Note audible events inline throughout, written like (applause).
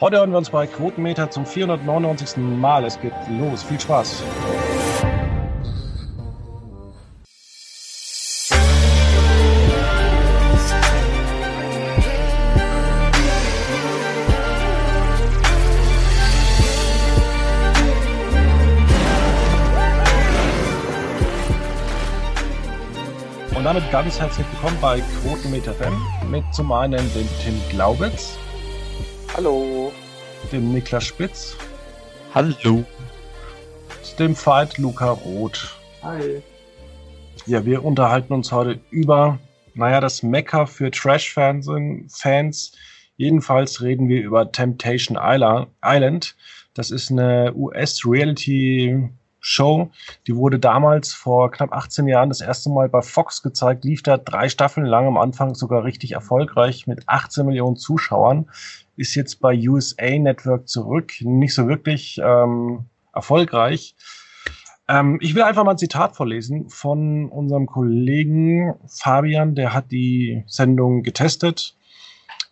Heute hören wir uns bei Quotenmeter zum 499. Mal. Es geht los. Viel Spaß. Und damit ganz herzlich willkommen bei Quotenmeter FM mit zum einen dem Tim Glaubitz. Hallo. Dem Niklas Spitz. Hallo. Dem Veit Luca Roth. Hi. Ja, wir unterhalten uns heute über, naja, das Mecker für Trash-Fans. Fans. Jedenfalls reden wir über Temptation Island. Das ist eine US-Reality Show. Die wurde damals vor knapp 18 Jahren das erste Mal bei Fox gezeigt, lief da drei Staffeln lang, am Anfang sogar richtig erfolgreich mit 18 Millionen Zuschauern, ist jetzt bei USA Network zurück, nicht so wirklich ähm, erfolgreich. Ähm, ich will einfach mal ein Zitat vorlesen von unserem Kollegen Fabian, der hat die Sendung getestet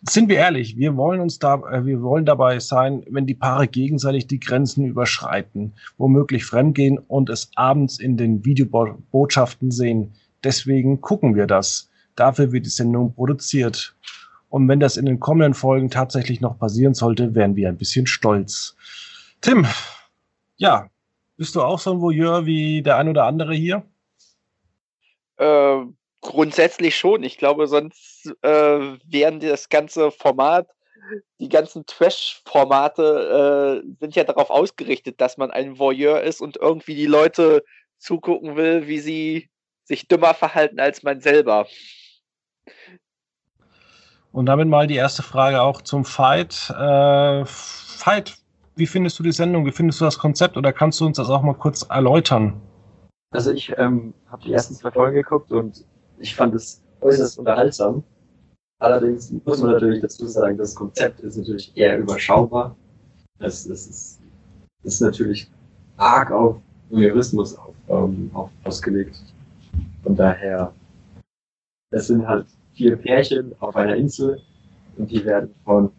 sind wir ehrlich, wir wollen uns da, äh, wir wollen dabei sein, wenn die Paare gegenseitig die Grenzen überschreiten, womöglich fremdgehen und es abends in den Videobotschaften sehen. Deswegen gucken wir das. Dafür wird die Sendung produziert. Und wenn das in den kommenden Folgen tatsächlich noch passieren sollte, wären wir ein bisschen stolz. Tim, ja, bist du auch so ein Voyeur wie der ein oder andere hier? Ähm Grundsätzlich schon. Ich glaube, sonst äh, wären das ganze Format, die ganzen Trash-Formate äh, sind ja darauf ausgerichtet, dass man ein Voyeur ist und irgendwie die Leute zugucken will, wie sie sich dümmer verhalten als man selber. Und damit mal die erste Frage auch zum Fight. Äh, Fight, wie findest du die Sendung? Wie findest du das Konzept? Oder kannst du uns das auch mal kurz erläutern? Also ich ähm, habe die ersten zwei Folgen geguckt und ich fand es äußerst unterhaltsam. Allerdings muss man natürlich dazu sagen, das Konzept ist natürlich eher überschaubar. Es, es ist, ist natürlich arg auf Voyeurismus auf, ähm, auf, ausgelegt. Von daher, es sind halt vier Pärchen auf einer Insel und die werden von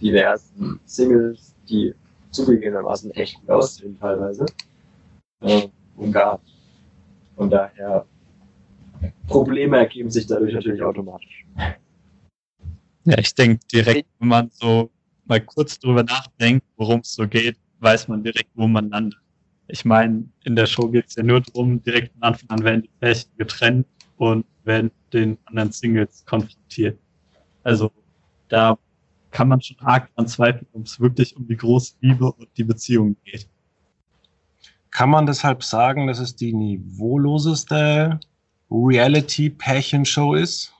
diversen Singles, die zugegebenermaßen echt gut aussehen teilweise, äh, umgarnt. Von daher Probleme ergeben sich dadurch natürlich automatisch. Ja, ich denke direkt, wenn man so mal kurz drüber nachdenkt, worum es so geht, weiß man direkt, wo man landet. Ich meine, in der Show geht es ja nur darum, direkt von Anfang an werden die Pärchen getrennt und werden den anderen Singles konfrontiert. Also da kann man schon arg dran zweifeln, ob es wirklich um die große Liebe und die Beziehung geht. Kann man deshalb sagen, dass es die niveauloseste Reality-Pärchenshow ist?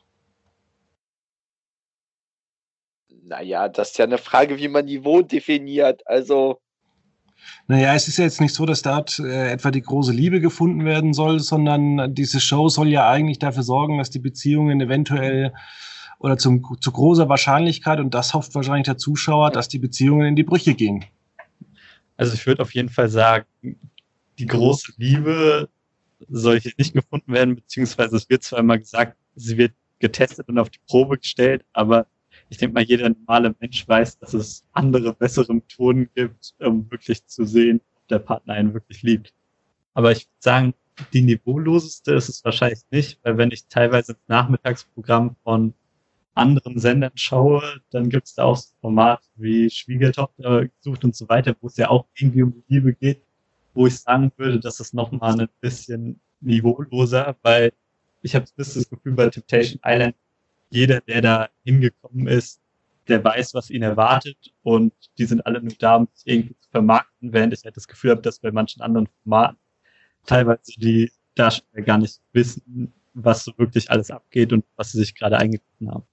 Naja, das ist ja eine Frage, wie man Niveau definiert. Also. Naja, es ist ja jetzt nicht so, dass dort äh, etwa die große Liebe gefunden werden soll, sondern diese Show soll ja eigentlich dafür sorgen, dass die Beziehungen eventuell oder zum, zu großer Wahrscheinlichkeit, und das hofft wahrscheinlich der Zuschauer, dass die Beziehungen in die Brüche gehen. Also ich würde auf jeden Fall sagen, die große Liebe soll hier nicht gefunden werden, beziehungsweise es wird zwar immer gesagt, sie wird getestet und auf die Probe gestellt, aber ich denke mal, jeder normale Mensch weiß, dass es andere, bessere Methoden gibt, um wirklich zu sehen, ob der Partner einen wirklich liebt. Aber ich würde sagen, die niveauloseste ist es wahrscheinlich nicht, weil wenn ich teilweise ins Nachmittagsprogramm von anderen Sendern schaue, dann gibt es da auch so Formate wie Schwiegertochter gesucht und so weiter, wo es ja auch irgendwie um die Liebe geht wo ich sagen würde, dass es nochmal ein bisschen niveauloser, weil ich habe das Gefühl bei Temptation Island, jeder, der da hingekommen ist, der weiß, was ihn erwartet und die sind alle nur da, um sich irgendwie zu vermarkten, während ich halt das Gefühl habe, dass bei manchen anderen Formaten teilweise die Darsteller gar nicht wissen, was so wirklich alles abgeht und was sie sich gerade eingegriffen haben.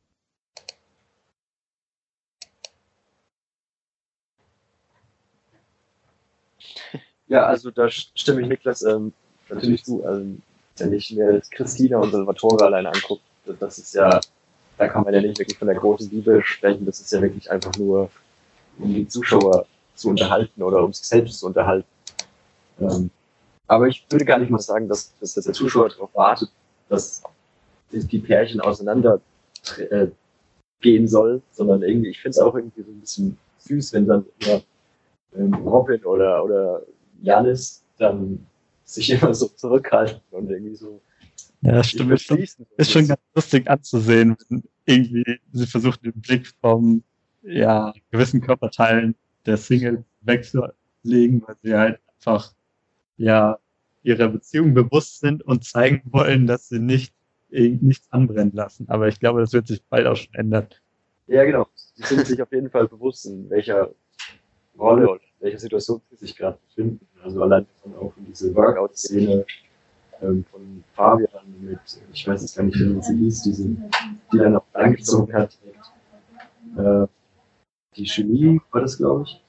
Ja, also da stimme ich Niklas ähm, natürlich zu. Also, wenn ich mir Christina und Salvatore allein angucke, das ist ja, da kann man ja nicht wirklich von der großen Liebe sprechen. Das ist ja wirklich einfach nur, um die Zuschauer zu unterhalten oder um sich selbst zu unterhalten. Ähm, aber ich würde gar nicht mal sagen, dass, dass der Zuschauer darauf wartet, dass die Pärchen auseinander äh, gehen soll, sondern irgendwie, ich finde es auch irgendwie so ein bisschen süß, wenn dann immer ähm, Robin oder, oder Janis dann sich immer so zurückhalten und irgendwie so. Ja, stimmt. Ist schon, ist schon ganz lustig anzusehen, wenn irgendwie sie versuchen, den Blick vom ja, gewissen Körperteilen der Single wegzulegen, weil sie halt einfach ja ihrer Beziehung bewusst sind und zeigen wollen, dass sie nicht nichts anbrennen lassen. Aber ich glaube, das wird sich bald auch schon ändern. Ja, genau. Sie sind sich auf jeden Fall bewusst, in welcher Rolle oder in welcher Situation sie sich gerade befinden. Also allein von auch in diese Workout-Szene ähm, von Fabian mit, ich weiß jetzt gar nicht, wie sie hieß, diese, die dann auch angezogen hat. Äh, die Chemie war das, glaube ich,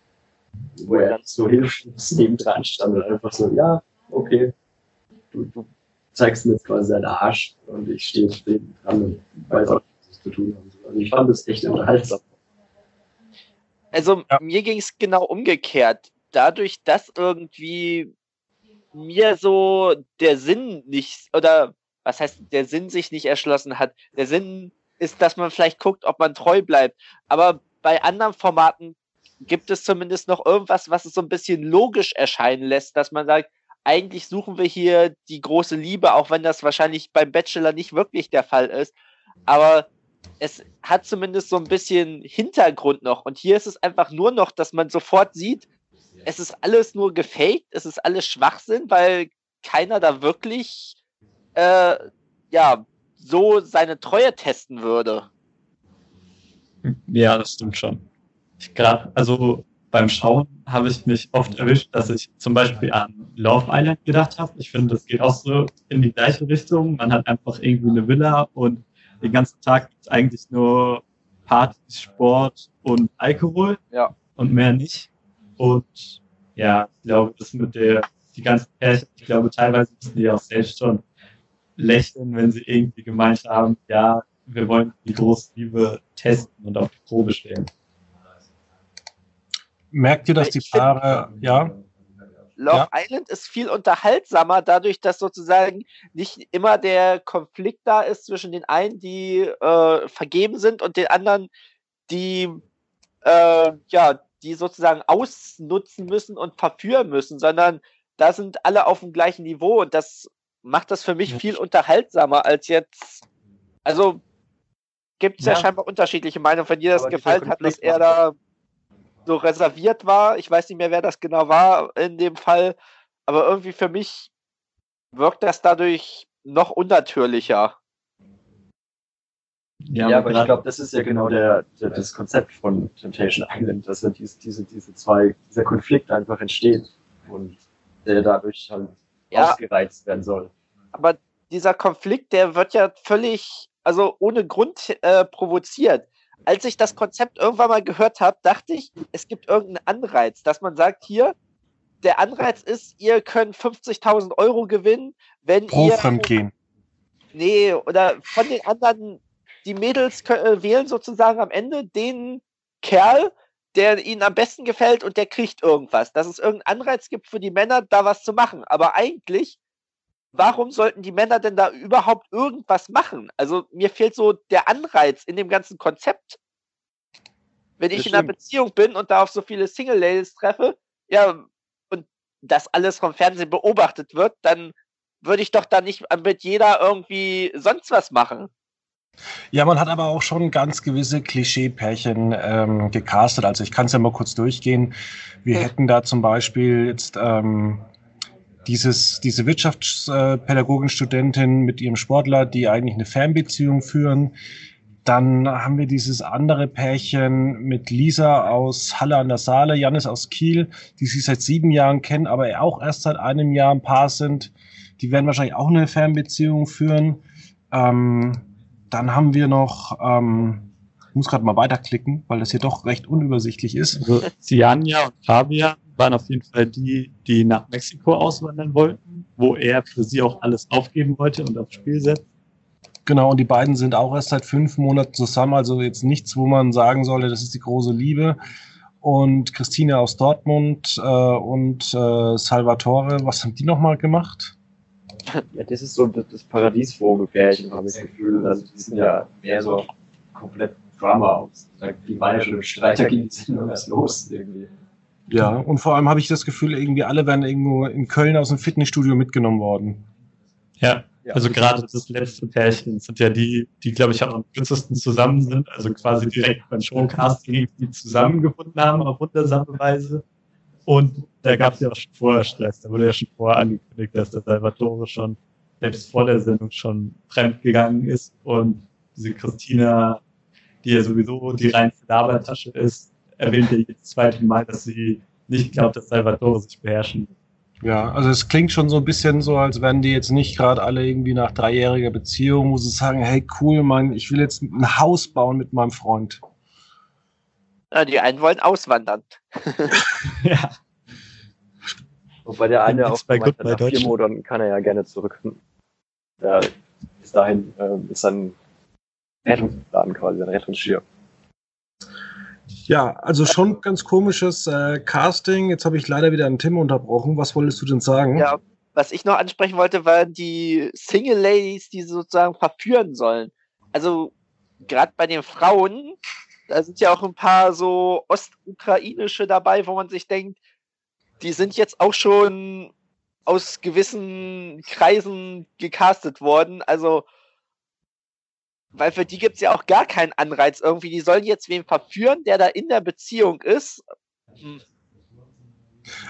wo er dann so hilflos neben dran stand und einfach so, ja, okay, du, du zeigst mir jetzt quasi deinen Arsch und ich stehe neben dran und weiß auch, was ich zu tun habe. Also ich fand das echt unterhaltsam. Also ja. mir ging es genau umgekehrt. Dadurch, dass irgendwie mir so der Sinn nicht, oder was heißt, der Sinn sich nicht erschlossen hat. Der Sinn ist, dass man vielleicht guckt, ob man treu bleibt. Aber bei anderen Formaten gibt es zumindest noch irgendwas, was es so ein bisschen logisch erscheinen lässt, dass man sagt, eigentlich suchen wir hier die große Liebe, auch wenn das wahrscheinlich beim Bachelor nicht wirklich der Fall ist. Aber es hat zumindest so ein bisschen Hintergrund noch. Und hier ist es einfach nur noch, dass man sofort sieht, es ist alles nur gefaked, es ist alles Schwachsinn, weil keiner da wirklich äh, ja so seine Treue testen würde. Ja, das stimmt schon. Ich grad, also beim Schauen habe ich mich oft erwischt, dass ich zum Beispiel an Love Island gedacht habe. Ich finde, das geht auch so in die gleiche Richtung. Man hat einfach irgendwie eine Villa und den ganzen Tag gibt es eigentlich nur Partys, Sport und Alkohol ja. und mehr nicht. Und ja, ich glaube, das mit der, die ganzen Pärchen, ich glaube, teilweise müssen die auch selbst schon lächeln, wenn sie irgendwie gemeint haben, ja, wir wollen die große Liebe testen und auf die Probe stellen. Merkt ihr, dass die Paare, ja? Love ja. Island ist viel unterhaltsamer, dadurch, dass sozusagen nicht immer der Konflikt da ist zwischen den einen, die äh, vergeben sind und den anderen, die äh, ja, die sozusagen ausnutzen müssen und verführen müssen, sondern da sind alle auf dem gleichen Niveau und das macht das für mich viel unterhaltsamer als jetzt. Also gibt es ja. ja. scheinbar unterschiedliche Meinungen. Wenn dir das gefallen hat, dass er da so reserviert war. Ich weiß nicht mehr, wer das genau war in dem Fall. Aber irgendwie für mich wirkt das dadurch noch unnatürlicher. Ja, ja aber ich glaube, das ist ja genau der, der, das Konzept von Temptation Island, dass ja diese, diese, diese zwei, dieser Konflikt einfach entsteht und der dadurch halt ja, ausgereizt werden soll. Aber dieser Konflikt, der wird ja völlig, also ohne Grund äh, provoziert als ich das Konzept irgendwann mal gehört habe, dachte ich, es gibt irgendeinen Anreiz, dass man sagt, hier, der Anreiz ist, ihr könnt 50.000 Euro gewinnen, wenn Pro ihr... Fremdgehen. Nee, oder von den anderen, die Mädels können, äh, wählen sozusagen am Ende den Kerl, der ihnen am besten gefällt und der kriegt irgendwas. Dass es irgendeinen Anreiz gibt für die Männer, da was zu machen. Aber eigentlich warum sollten die Männer denn da überhaupt irgendwas machen? Also mir fehlt so der Anreiz in dem ganzen Konzept. Wenn ich in einer Beziehung bin und da auf so viele Single-Ladies treffe, ja, und das alles vom Fernsehen beobachtet wird, dann würde ich doch da nicht mit jeder irgendwie sonst was machen. Ja, man hat aber auch schon ganz gewisse Klischee-Pärchen ähm, gecastet. Also ich kann es ja mal kurz durchgehen. Wir hm. hätten da zum Beispiel jetzt ähm, dieses, diese Wirtschaftspädagogin-Studentin mit ihrem Sportler, die eigentlich eine Fernbeziehung führen. Dann haben wir dieses andere Pärchen mit Lisa aus Halle an der Saale, Janis aus Kiel, die sie seit sieben Jahren kennen, aber auch erst seit einem Jahr ein Paar sind. Die werden wahrscheinlich auch eine Fernbeziehung führen. Ähm, dann haben wir noch, ähm, ich muss gerade mal weiterklicken, weil das hier doch recht unübersichtlich ist. Also Siania und Fabian waren auf jeden Fall die, die nach Mexiko auswandern wollten, wo er für sie auch alles aufgeben wollte und aufs Spiel setzt. Genau, und die beiden sind auch erst seit fünf Monaten zusammen, also jetzt nichts, wo man sagen sollte, das ist die große Liebe. Und Christine aus Dortmund äh, und äh, Salvatore, was haben die nochmal gemacht? Ja, das ist so das, Paradiesvogelpärchen, habe ich das Gefühl. Also die sind ja mehr so komplett Drama aus. Die waren ja schon im Streit, da ging die Sendung erst los irgendwie. Ja, und vor allem habe ich das Gefühl, irgendwie alle werden irgendwo in Köln aus dem Fitnessstudio mitgenommen worden. Ja, also gerade das letzte Pärchen sind ja die, die glaube ich auch am kürzesten zusammen sind, also quasi direkt beim Showcasting die zusammengefunden haben auf wundersame Weise. Und da gab es ja auch schon vorher Stress, da wurde ja schon vorher angekündigt, dass der Salvatore schon selbst vor der Sendung schon fremd gegangen ist. Und diese Christina, die ja sowieso die reinste Labertasche ist, erwähnt ja jedes zweite Mal, dass sie nicht glaubt, dass Salvatore sich beherrschen. Ja, also es klingt schon so ein bisschen so, als wären die jetzt nicht gerade alle irgendwie nach dreijähriger Beziehung, wo sie sagen, hey cool, Mann, ich will jetzt ein Haus bauen mit meinem Freund. Ja, die einen wollen auswandern. (laughs) ja. Wobei der eine auch jetzt bei gemeint Good nach vier. Monaten kann er ja gerne zurück. Ja, bis dahin ähm, ist dann Rettungsplan quasi, ein Rettungsschirm. Ja, also schon ganz komisches äh, Casting. Jetzt habe ich leider wieder einen Tim unterbrochen. Was wolltest du denn sagen? Ja, was ich noch ansprechen wollte, waren die Single Ladies, die sozusagen verführen sollen. Also gerade bei den Frauen, da sind ja auch ein paar so ostukrainische dabei, wo man sich denkt, die sind jetzt auch schon aus gewissen Kreisen gecastet worden. Also, weil für die gibt's ja auch gar keinen Anreiz irgendwie. Die sollen jetzt wen verführen, der da in der Beziehung ist. Hm.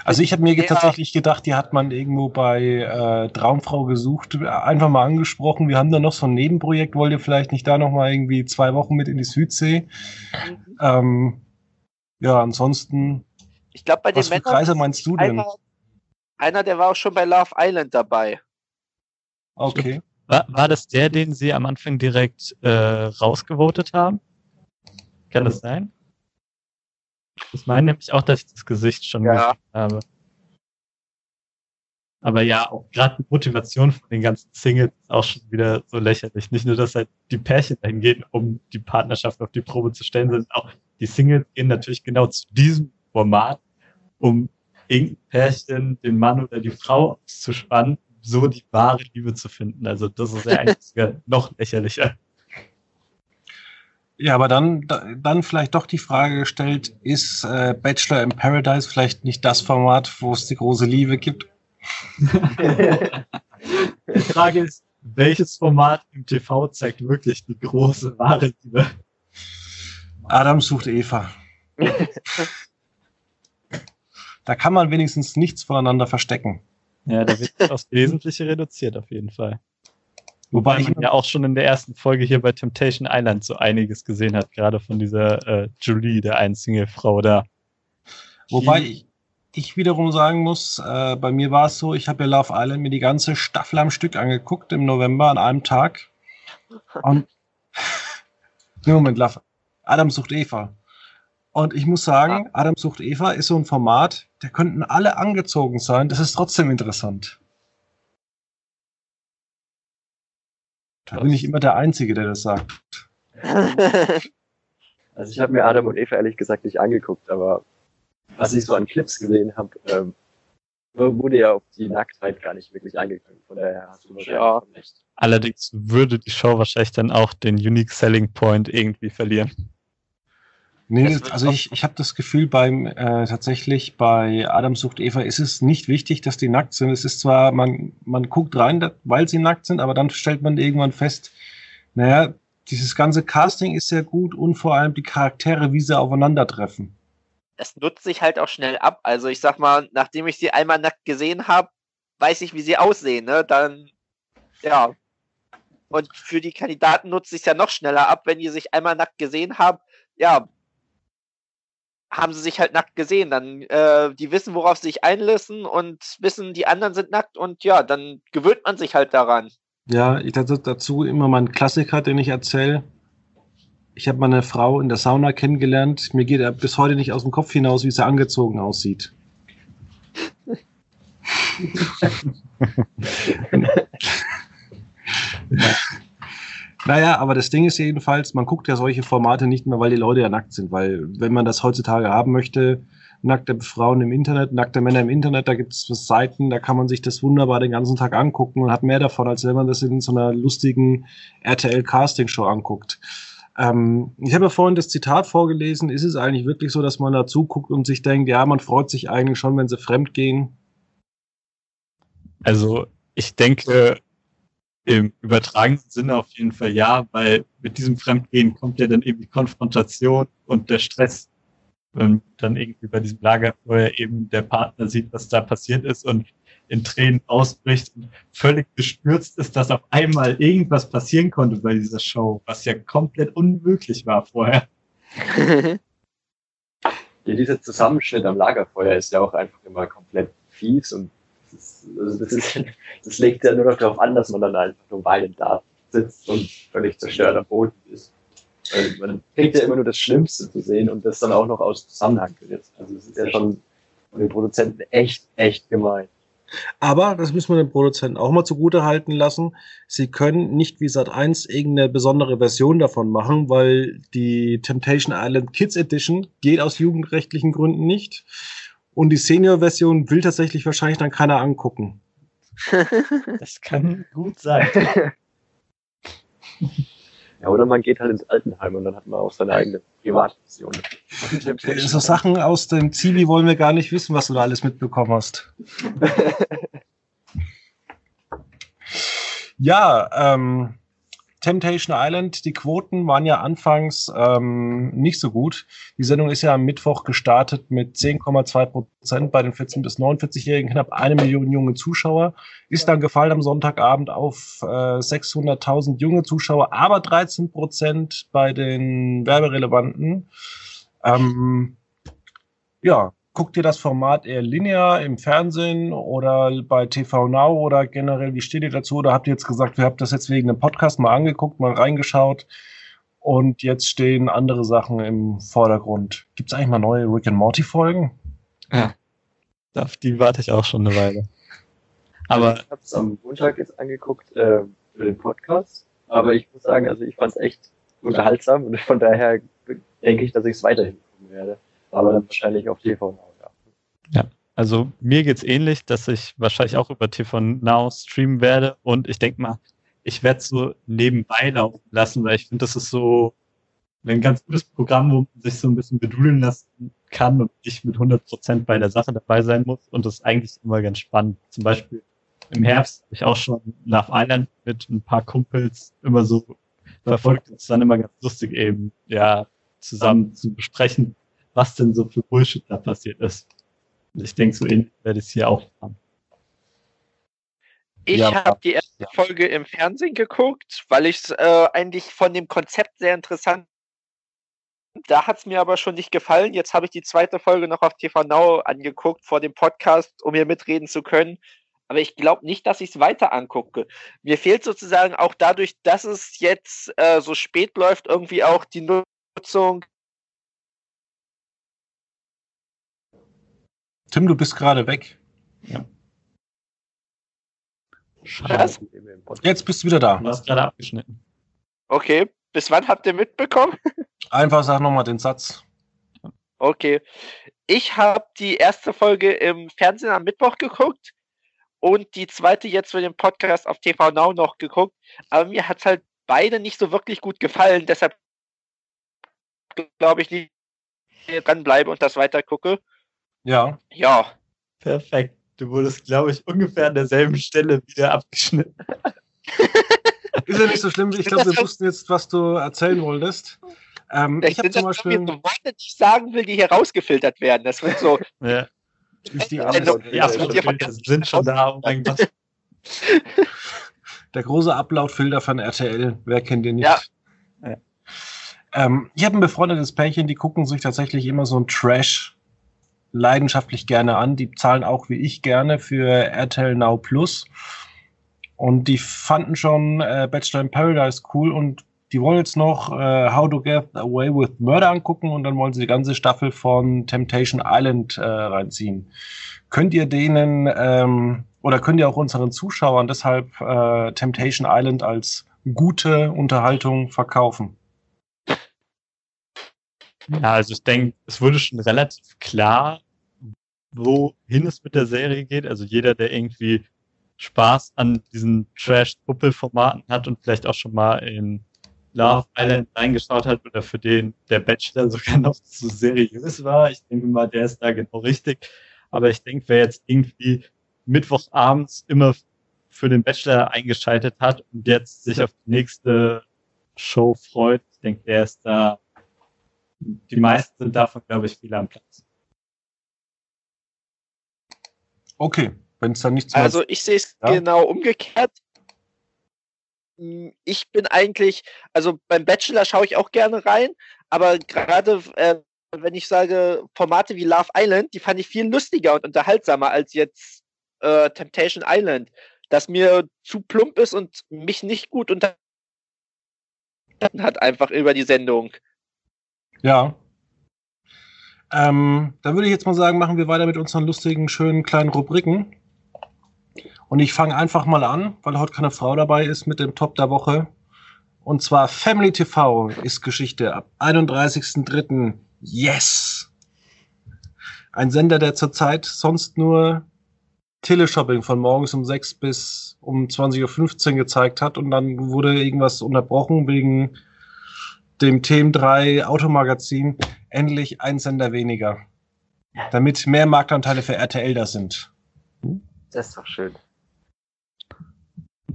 Also ich habe mir tatsächlich gedacht, die hat man irgendwo bei äh, Traumfrau gesucht, einfach mal angesprochen. Wir haben da noch so ein Nebenprojekt, wollt ihr vielleicht nicht da noch mal irgendwie zwei Wochen mit in die Südsee? Mhm. Ähm, ja, ansonsten, Ich glaube, bei den was für Männern. Kreise meinst du denn? Einer, einer, der war auch schon bei Love Island dabei. Okay. War, war das der, den sie am Anfang direkt äh, rausgevotet haben? Kann das sein? Ich meine nämlich auch, dass ich das Gesicht schon Ja. gesehen habe. Aber ja, auch gerade die Motivation von den ganzen Singles ist auch schon wieder so lächerlich. Nicht nur, dass halt die Pärchen dahin gehen, um die Partnerschaft auf die Probe zu stellen, sondern auch die Singles gehen natürlich genau zu diesem Format, um irgendein Pärchen, den Mann oder die Frau auszuspannen, so die wahre Liebe zu finden. Also das ist ja eigentlich (laughs) noch lächerlicher. Ja, aber dann, da- dann vielleicht doch die Frage gestellt, ist äh, Bachelor in Paradise vielleicht nicht das Format, wo es die große Liebe gibt? (laughs) Die Frage ist, welches Format im TV zeigt wirklich die große wahre Liebe? Adam sucht Eva. (laughs) da kann man wenigstens nichts voneinander verstecken. Ja, da wird aufs (laughs) Wesentliche reduziert auf jeden Fall. Wobei ich man ja auch schon in der ersten Folge hier bei Temptation Island so einiges gesehen hat, gerade von dieser äh, Julie, der einzige Frau da. Wobei ich, ich wiederum sagen muss, äh, bei mir war es so, ich habe ja Love Island mir die ganze Staffel am Stück angeguckt im November an einem Tag. Und (laughs) Nee, Moment, Love. Adam sucht Eva. Und ich muss sagen, Adam sucht Eva ist so ein Format, da könnten alle angezogen sein, das ist trotzdem interessant. Da bin ich immer der Einzige, der das sagt. (laughs) Also ich habe mir Adam und Eva ehrlich gesagt nicht angeguckt, aber was ich so an Clips gesehen habe, ähm, wurde ja auf die Nacktheit gar nicht wirklich eingegangen. Von daher hast du wahrscheinlich Ja. schon recht. Allerdings würde die Show wahrscheinlich dann auch den Unique Selling Point irgendwie verlieren. Nee, also ich, ich habe das Gefühl, beim äh, tatsächlich bei Adam sucht Eva ist es nicht wichtig, dass die nackt sind. Es ist zwar, man, man guckt rein, weil sie nackt sind, aber dann stellt man irgendwann fest, naja, dieses ganze Casting ist sehr gut und vor allem die Charaktere, wie sie aufeinandertreffen. es nutzt sich halt auch schnell ab. Also ich sag mal, nachdem ich sie einmal nackt gesehen habe, weiß ich, wie sie aussehen. Ne? Dann, ja. Und für die Kandidaten nutzt sich ja noch schneller ab, wenn die sich einmal nackt gesehen haben. Ja, haben sie sich halt nackt gesehen. Dann, äh, die wissen, worauf sie sich einlassen und wissen, die anderen sind nackt und ja, dann gewöhnt man sich halt daran. Ja, ich dazu, dazu immer mein Klassiker, den ich erzähle. Ich habe meine Frau in der Sauna kennengelernt. Mir geht er bis heute nicht aus dem Kopf hinaus, wie sie angezogen aussieht. (laughs) (laughs) (laughs) Naja, aber das Ding ist jedenfalls, man guckt ja solche Formate nicht mehr, weil die Leute ja nackt sind. Weil wenn man das heutzutage haben möchte, nackte Frauen im Internet, nackte Männer im Internet, da gibt es Seiten, da kann man sich das wunderbar den ganzen Tag angucken und hat mehr davon, als wenn man das in so einer lustigen RTL-Casting-Show anguckt. Ähm, ich habe ja vorhin das Zitat vorgelesen. Ist es eigentlich wirklich so, dass man dazu guckt und sich denkt, ja, man freut sich eigentlich schon, wenn sie fremd gehen? Also ich denke im übertragenen Sinne auf jeden Fall ja, weil mit diesem Fremdgehen kommt ja dann eben die Konfrontation und der Stress, wenn dann irgendwie bei diesem Lagerfeuer eben der Partner sieht, was da passiert ist und in Tränen ausbricht und völlig bestürzt ist, dass auf einmal irgendwas passieren konnte bei dieser Show, was ja komplett unmöglich war vorher. (laughs) ja, dieser Zusammenschnitt am Lagerfeuer ist ja auch einfach immer komplett fies und ist, also das, ist, (laughs) das legt ja nur noch darauf an, dass man dann einfach nur weinend da sitzt und völlig zerstört am Boden ist. Weil man kriegt ja immer nur das Schlimmste zu sehen und das dann auch noch aus Zusammenhang gesetzt. Also es ist ja schon von den Produzenten echt, echt gemein. Aber, das müssen wir den Produzenten auch mal zugute halten lassen, sie können nicht wie Sat 1 irgendeine besondere Version davon machen, weil die Temptation Island Kids Edition geht aus jugendrechtlichen Gründen nicht. Und die Senior-Version will tatsächlich wahrscheinlich dann keiner angucken. (laughs) Das kann gut sein. (laughs) Ja, oder man geht halt ins Altenheim und dann hat man auch seine eigene Privatvision. So Sachen aus dem Zivi wollen wir gar nicht wissen, was du da alles mitbekommen hast. (laughs) ja, ähm, Temptation Island, die Quoten waren ja anfangs ähm, nicht so gut. Die Sendung ist ja am Mittwoch gestartet mit 10,2 Prozent bei den 14- bis 49-Jährigen, knapp eine Million junge Zuschauer. Ist dann gefallen am Sonntagabend auf äh, 600.000 junge Zuschauer, aber 13 Prozent bei den Werberelevanten. Ähm, ja, guckt ihr das Format eher linear im Fernsehen oder bei TV Now oder generell, wie steht ihr dazu? Oder habt ihr jetzt gesagt, wir habt das jetzt wegen einem Podcast mal angeguckt, mal reingeschaut und jetzt stehen andere Sachen im Vordergrund? Gibt es eigentlich mal neue Rick and Morty Folgen? Ja, auf die warte ich auch schon eine Weile. Aber ich habe es am Montag jetzt angeguckt äh, für den Podcast, aber ich muss sagen, also ich fand es echt unterhaltsam und von daher denke ich, dass ich es weiterhin gucken werde. Aber dann wahrscheinlich auf TV Now. Ja, also mir geht's ähnlich, dass ich wahrscheinlich auch über TV Now streamen werde und ich denke mal, ich werde so nebenbei laufen lassen, weil ich finde, das ist so ein ganz gutes Programm, wo man sich so ein bisschen bedudeln lassen kann und nicht mit 100 Prozent bei der Sache dabei sein muss und das ist eigentlich immer ganz spannend. Zum Beispiel im Herbst habe ich auch schon Love Island mit ein paar Kumpels immer so verfolgt. Es ist dann immer ganz lustig eben, ja, zusammen zu besprechen, was denn so für Bullshit da passiert ist. Ich denke, so ähnlich werde ich es hier auch haben. Ich ja, habe die erste ja. Folge im Fernsehen geguckt, weil ich es äh, eigentlich von dem Konzept sehr interessant da hat es mir aber schon nicht gefallen. Jetzt habe ich die zweite Folge noch auf TV Now angeguckt vor dem Podcast, um hier mitreden zu können. Aber ich glaube nicht, dass ich es weiter angucke. Mir fehlt sozusagen auch dadurch, dass es jetzt äh, so spät läuft, irgendwie auch die Nutzung Tim, du bist gerade weg. Ja. Was? Jetzt bist du wieder da. Du hast gerade abgeschnitten. Okay. Bis wann habt ihr mitbekommen? (laughs) Einfach sag nochmal den Satz. Okay. Ich habe die erste Folge im Fernsehen am Mittwoch geguckt und die zweite jetzt für den Podcast auf TV Now noch geguckt. Aber mir hat halt beide nicht so wirklich gut gefallen. Deshalb glaube ich nicht dranbleibe und das weiter gucke. Ja. Ja. Perfekt. Du wurdest, glaube ich, ungefähr an derselben Stelle wieder abgeschnitten. (laughs) Ist ja nicht so schlimm. Ich glaube, wir wussten jetzt, was du erzählen wolltest. Ähm, ich habe zum Beispiel. So Worte, die ich sagen will, die hier rausgefiltert werden. Das wird so. (laughs) ja. Die also, ja, ja, sind schon da. Oh mein Gott. (laughs) Der große Upload-Filter von RTL. Wer kennt den nicht? Ja. ja. Ähm, ich habe ein befreundetes Pärchen, die gucken sich tatsächlich immer so ein Trash leidenschaftlich gerne an. Die zahlen auch wie ich gerne für RTL Now Plus. Und die fanden schon äh, Bachelor in Paradise cool und die wollen jetzt noch äh, How to Get Away with Murder angucken und dann wollen sie die ganze Staffel von Temptation Island äh, reinziehen. Könnt ihr denen ähm, oder könnt ihr auch unseren Zuschauern deshalb äh, Temptation Island als gute Unterhaltung verkaufen? Ja, also ich denke, es wurde schon relativ klar, wohin es mit der Serie geht. Also jeder, der irgendwie Spaß an diesen Trash-Puppel-Formaten hat und vielleicht auch schon mal in Love Island reingeschaut hat oder für den der Bachelor sogar noch zu seriös war. Ich denke mal, der ist da genau richtig. Aber ich denke, wer jetzt irgendwie Mittwochabends immer für den Bachelor eingeschaltet hat und jetzt sich auf die nächste Show freut, ich denke, der ist da, die meisten sind davon, glaube ich, viel am Platz. Okay, wenn es dann nichts mehr Also ich sehe es ja? genau umgekehrt. Hm, ich bin eigentlich, also beim Bachelor schaue ich auch gerne rein, aber gerade äh, wenn ich sage Formate wie Love Island, die fand ich viel lustiger und unterhaltsamer als jetzt äh, Temptation Island, das mir zu plump ist und mich nicht gut unterhalten hat einfach über die Sendung. Ja. Ähm, dann würde ich jetzt mal sagen, machen wir weiter mit unseren lustigen, schönen kleinen Rubriken. Und ich fange einfach mal an, weil heute keine Frau dabei ist, mit dem Top der Woche. Und zwar Family TV ist Geschichte ab 31.03. Yes! Ein Sender, der zurzeit sonst nur Teleshopping von morgens um 6 bis um 20.15 Uhr gezeigt hat und dann wurde irgendwas unterbrochen wegen dem Themen 3 Automagazin. Endlich ein Sender weniger. Damit mehr Marktanteile für RTL da sind. Das ist doch schön.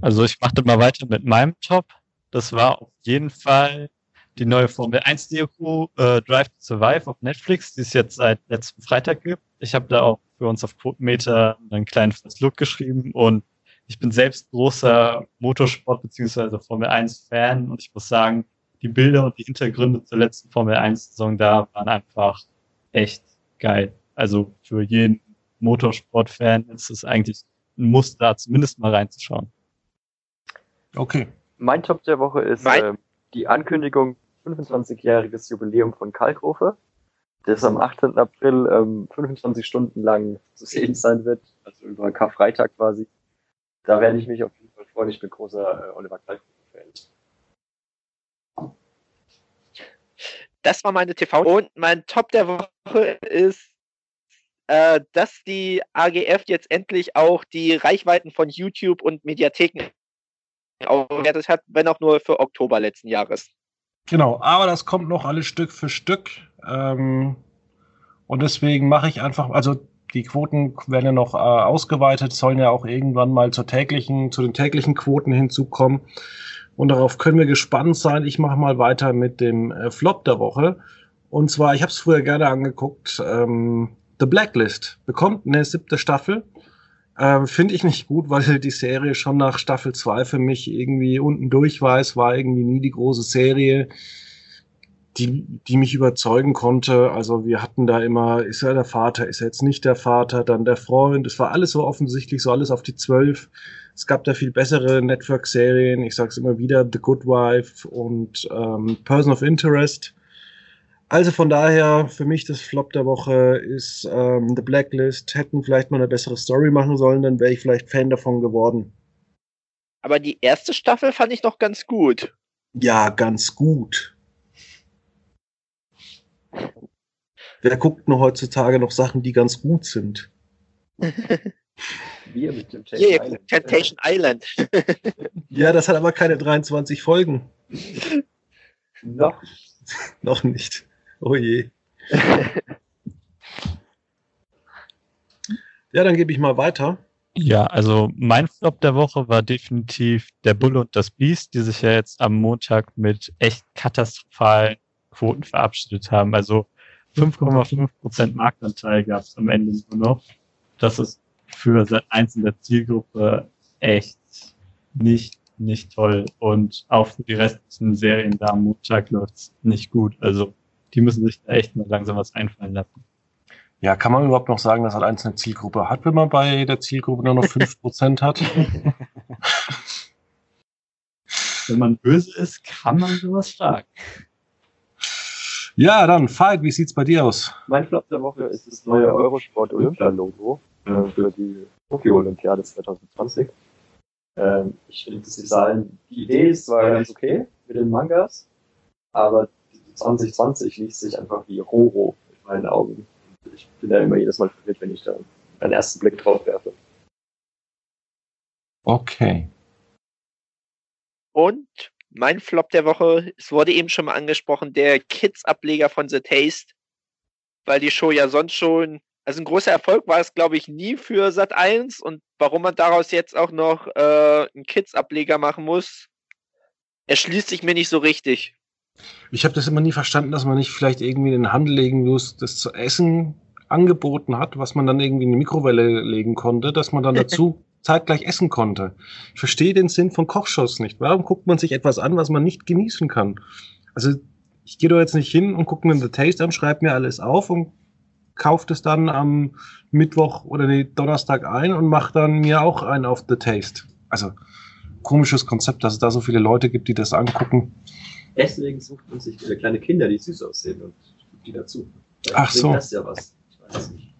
Also ich machte mal weiter mit meinem Top. Das war auf jeden Fall die neue Formel 1 Doku äh, Drive to Survive auf Netflix, die es jetzt seit letzten Freitag gibt. Ich habe da auch für uns auf Quotenmeter einen kleinen First Look geschrieben und ich bin selbst großer Motorsport bzw. Formel 1 Fan und ich muss sagen, die Bilder und die Hintergründe zur letzten Formel 1 Saison da waren einfach echt geil. Also für jeden Motorsport-Fan ist es eigentlich ein Muss, da zumindest mal reinzuschauen. Okay. Mein Top der Woche ist äh, die Ankündigung 25-jähriges Jubiläum von Kalkhofe, das am 18. April ähm, 25 Stunden lang zu sehen sein wird, also über Karfreitag quasi. Da werde ich mich auf jeden Fall freuen. Ich bin großer äh, Oliver Kalkhofe-Fan. Das war meine TV. Und mein Top der Woche ist, äh, dass die AGF jetzt endlich auch die Reichweiten von YouTube und Mediatheken aufgewertet hat, wenn auch nur für Oktober letzten Jahres. Genau, aber das kommt noch alles Stück für Stück. Ähm, und deswegen mache ich einfach, also die Quoten werden ja noch äh, ausgeweitet, sollen ja auch irgendwann mal zur täglichen, zu den täglichen Quoten hinzukommen. Und darauf können wir gespannt sein. Ich mache mal weiter mit dem äh, Flop der Woche. Und zwar, ich habe es früher gerne angeguckt, ähm, The Blacklist bekommt eine siebte Staffel. Ähm, Finde ich nicht gut, weil die Serie schon nach Staffel 2 für mich irgendwie unten durch war. Es war irgendwie nie die große Serie, die, die mich überzeugen konnte. Also wir hatten da immer, ist er der Vater, ist er jetzt nicht der Vater, dann der Freund. Es war alles so offensichtlich, so alles auf die Zwölf. Es gab da viel bessere Network-Serien. Ich sag's immer wieder, The Good Wife und ähm, Person of Interest. Also von daher, für mich das Flop der Woche ist ähm, The Blacklist. Hätten vielleicht mal eine bessere Story machen sollen, dann wäre ich vielleicht Fan davon geworden. Aber die erste Staffel fand ich noch ganz gut. Ja, ganz gut. Wer guckt nur heutzutage noch Sachen, die ganz gut sind? (laughs) Wir mit Temptation yeah, Island. Temptation Island. (laughs) ja, das hat aber keine 23 Folgen. noch. (laughs) noch nicht. Oh je. (laughs) ja, dann gebe ich mal weiter. Ja, also mein Flop der Woche war definitiv der Bulle und das Biest, die sich ja jetzt am Montag mit echt katastrophalen Quoten verabschiedet haben. Also 5,5% Marktanteil gab es am Ende nur noch. Das ist für der Zielgruppe echt nicht, nicht toll. Und auch für die restlichen Serien da am Montag läuft es nicht gut. Also die müssen sich da echt mal langsam was einfallen lassen. Ja, kann man überhaupt noch sagen, dass halt eins eine Zielgruppe hat, wenn man bei der Zielgruppe nur noch 5% (laughs) hat? wenn man böse ist, kann man sowas fragen. Ja, dann, Fight, wie sieht's bei dir aus? Mein Flop der Woche ist das neue Eurosport Olympia-Logo äh, für die Tokio-Olympiade 2020. Ähm, ich finde, die Idee ist zwar ganz okay mit den Mangas, aber 2020 liest sich einfach wie Roro in meinen Augen. Ich bin da immer jedes Mal verwirrt, wenn ich da einen ersten Blick drauf werfe. Okay. Und mein Flop der Woche, es wurde eben schon mal angesprochen, der Kids-Ableger von The Taste, weil die Show ja sonst schon, also ein großer Erfolg war es, glaube ich, nie für Sat 1 und warum man daraus jetzt auch noch äh, einen Kids-Ableger machen muss, erschließt sich mir nicht so richtig. Ich habe das immer nie verstanden, dass man nicht vielleicht irgendwie in den Handel legen muss, das zu essen angeboten hat, was man dann irgendwie in die Mikrowelle legen konnte, dass man dann dazu (laughs) zeitgleich essen konnte. Ich verstehe den Sinn von Kochshows nicht. Warum guckt man sich etwas an, was man nicht genießen kann? Also ich gehe doch jetzt nicht hin und gucke mir The Taste an, schreibe mir alles auf und kaufe es dann am Mittwoch oder nee, Donnerstag ein und mache dann mir auch einen auf The Taste. Also komisches Konzept, dass es da so viele Leute gibt, die das angucken. Deswegen sucht man sich wieder kleine Kinder, die süß aussehen und die dazu. Vielleicht Ach so. Das ja was. Ich weiß nicht.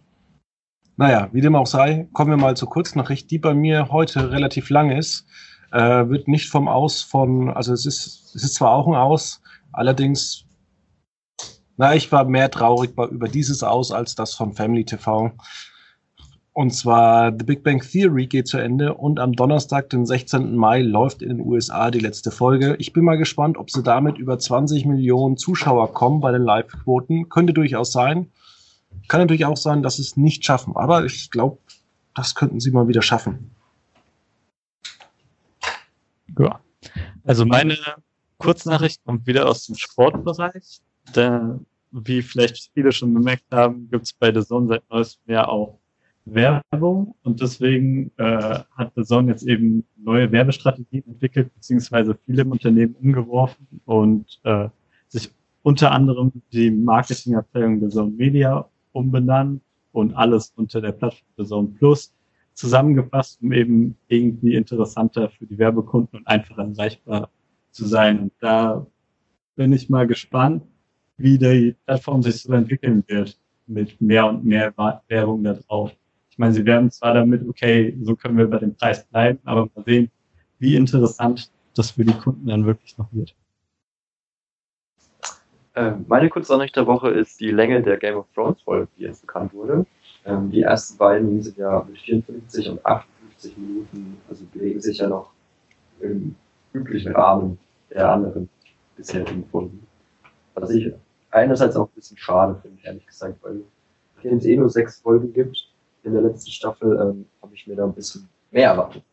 Naja, wie dem auch sei, kommen wir mal zur Kurznachricht, die bei mir heute relativ lang ist. Äh, wird nicht vom Aus von, also es ist, es ist zwar auch ein Aus, allerdings, na, ich war mehr traurig über dieses Aus als das von Family TV. Und zwar The Big Bang Theory geht zu Ende und am Donnerstag, den 16. Mai, läuft in den USA die letzte Folge. Ich bin mal gespannt, ob sie damit über 20 Millionen Zuschauer kommen bei den Live-Quoten. Könnte durchaus sein. Kann natürlich auch sein, dass sie es nicht schaffen. Aber ich glaube, das könnten sie mal wieder schaffen. Ja. Also meine Kurznachricht kommt wieder aus dem Sportbereich. Da, wie vielleicht viele schon bemerkt haben, gibt es bei The Zone seit neuestem Jahr auch Werbung und deswegen äh, hat The Zone jetzt eben neue Werbestrategien entwickelt, beziehungsweise viele im Unternehmen umgeworfen und äh, sich unter anderem die Marketingabteilung The Zone Media umbenannt und alles unter der Plattform The Zone Plus zusammengefasst, um eben irgendwie interessanter für die Werbekunden und einfacher erreichbar zu sein. Und da bin ich mal gespannt, wie die Plattform sich so entwickeln wird mit mehr und mehr Werbung da drauf. Ich meine, sie werden zwar damit, okay, so können wir bei dem Preis bleiben, aber mal sehen, wie interessant das für die Kunden dann wirklich noch wird. Ähm, meine Kurznachricht der Woche ist die Länge der Game of Thrones Folge, die jetzt bekannt wurde. Ähm, die ersten beiden sind ja mit 54 und 58 Minuten, also bewegen sich ja noch im üblichen Rahmen der anderen bisherigen Folgen. Was ich einerseits auch ein bisschen schade finde, ehrlich gesagt, weil es eh nur sechs Folgen gibt in der letzten Staffel ähm, habe ich mir da ein bisschen mehr erwartet.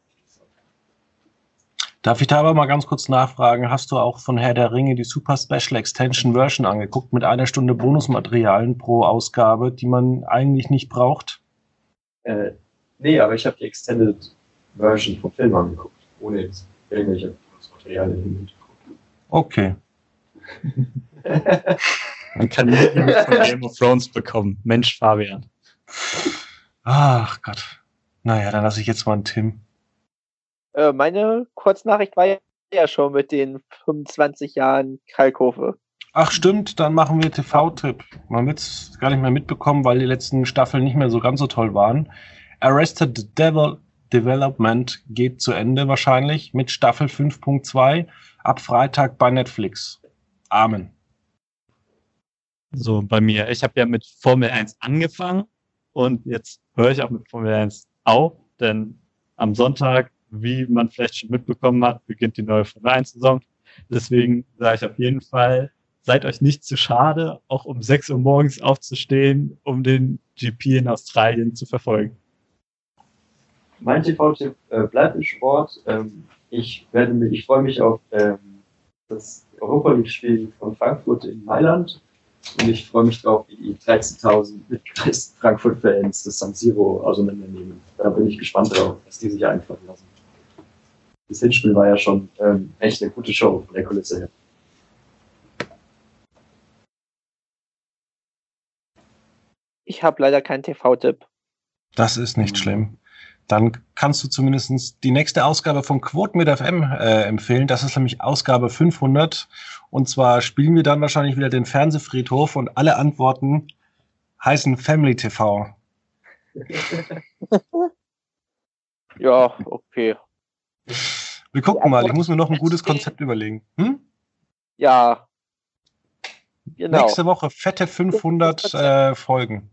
Darf ich da aber mal ganz kurz nachfragen, hast du auch von Herr der Ringe die Super Special Extension Version angeguckt mit einer Stunde Bonusmaterialien pro Ausgabe, die man eigentlich nicht braucht? Äh, nee, aber ich habe die Extended Version vom Film angeguckt, ohne jetzt irgendwelche Bonusmaterialien im Hintergrund. Okay. (laughs) man kann nicht von Game of Thrones bekommen. Mensch, Fabian. Ach Gott. Naja, dann lasse ich jetzt mal einen Tim. Äh, meine Kurznachricht war ja schon mit den 25 Jahren Kalkofe. Ach stimmt, dann machen wir TV-Tipp. Man wird es gar nicht mehr mitbekommen, weil die letzten Staffeln nicht mehr so ganz so toll waren. Arrested Devil Development geht zu Ende wahrscheinlich mit Staffel 5.2 ab Freitag bei Netflix. Amen. So, bei mir. Ich habe ja mit Formel 1 angefangen und jetzt höre ich auch mit Formel 1 auf, denn am Sonntag, wie man vielleicht schon mitbekommen hat, beginnt die neue Formel 1-Saison. Deswegen sage ich auf jeden Fall, seid euch nicht zu schade, auch um 6 Uhr morgens aufzustehen, um den GP in Australien zu verfolgen. Mein TV-Tipp äh, bleibt im Sport. Ähm, ich werde ich freue mich auf ähm, das Europa League-Spiel von Frankfurt in Mailand und ich freue mich drauf, wie die 13.000 mitgereisten Frankfurt-Fans das San Siro auseinandernehmen. Da bin ich gespannt drauf, was die sich einfallen lassen. Das Hinspiel war ja schon ähm, echt eine gute Show von der Kulisse her. Ich habe leider keinen TV-Tipp. Das ist nicht schlimm dann kannst du zumindest die nächste Ausgabe von Quote mit FM äh, empfehlen. Das ist nämlich Ausgabe 500. Und zwar spielen wir dann wahrscheinlich wieder den Fernsehfriedhof und alle Antworten heißen Family TV. (laughs) ja, okay. Wir gucken mal. Ich muss mir noch ein gutes Konzept überlegen. Hm? Ja. Genau. Nächste Woche fette 500 äh, Folgen.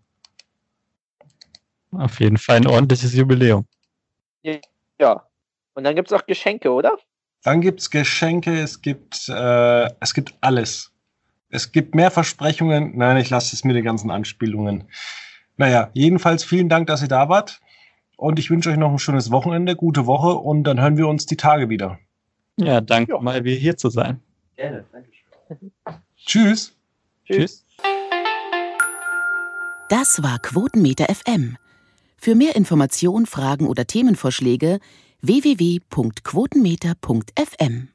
Auf jeden Fall ein ordentliches Jubiläum. Ja. Und dann gibt es auch Geschenke, oder? Dann gibt es Geschenke, es gibt, äh, es gibt alles. Es gibt mehr Versprechungen. Nein, ich lasse es mir die ganzen Anspielungen. Naja, jedenfalls vielen Dank, dass ihr da wart. Und ich wünsche euch noch ein schönes Wochenende, gute Woche und dann hören wir uns die Tage wieder. Ja, danke ja. mal, wieder hier zu sein. Gerne, danke schön. Tschüss. Tschüss. Das war Quotenmeter FM. Für mehr Informationen, Fragen oder Themenvorschläge www.quotenmeter.fm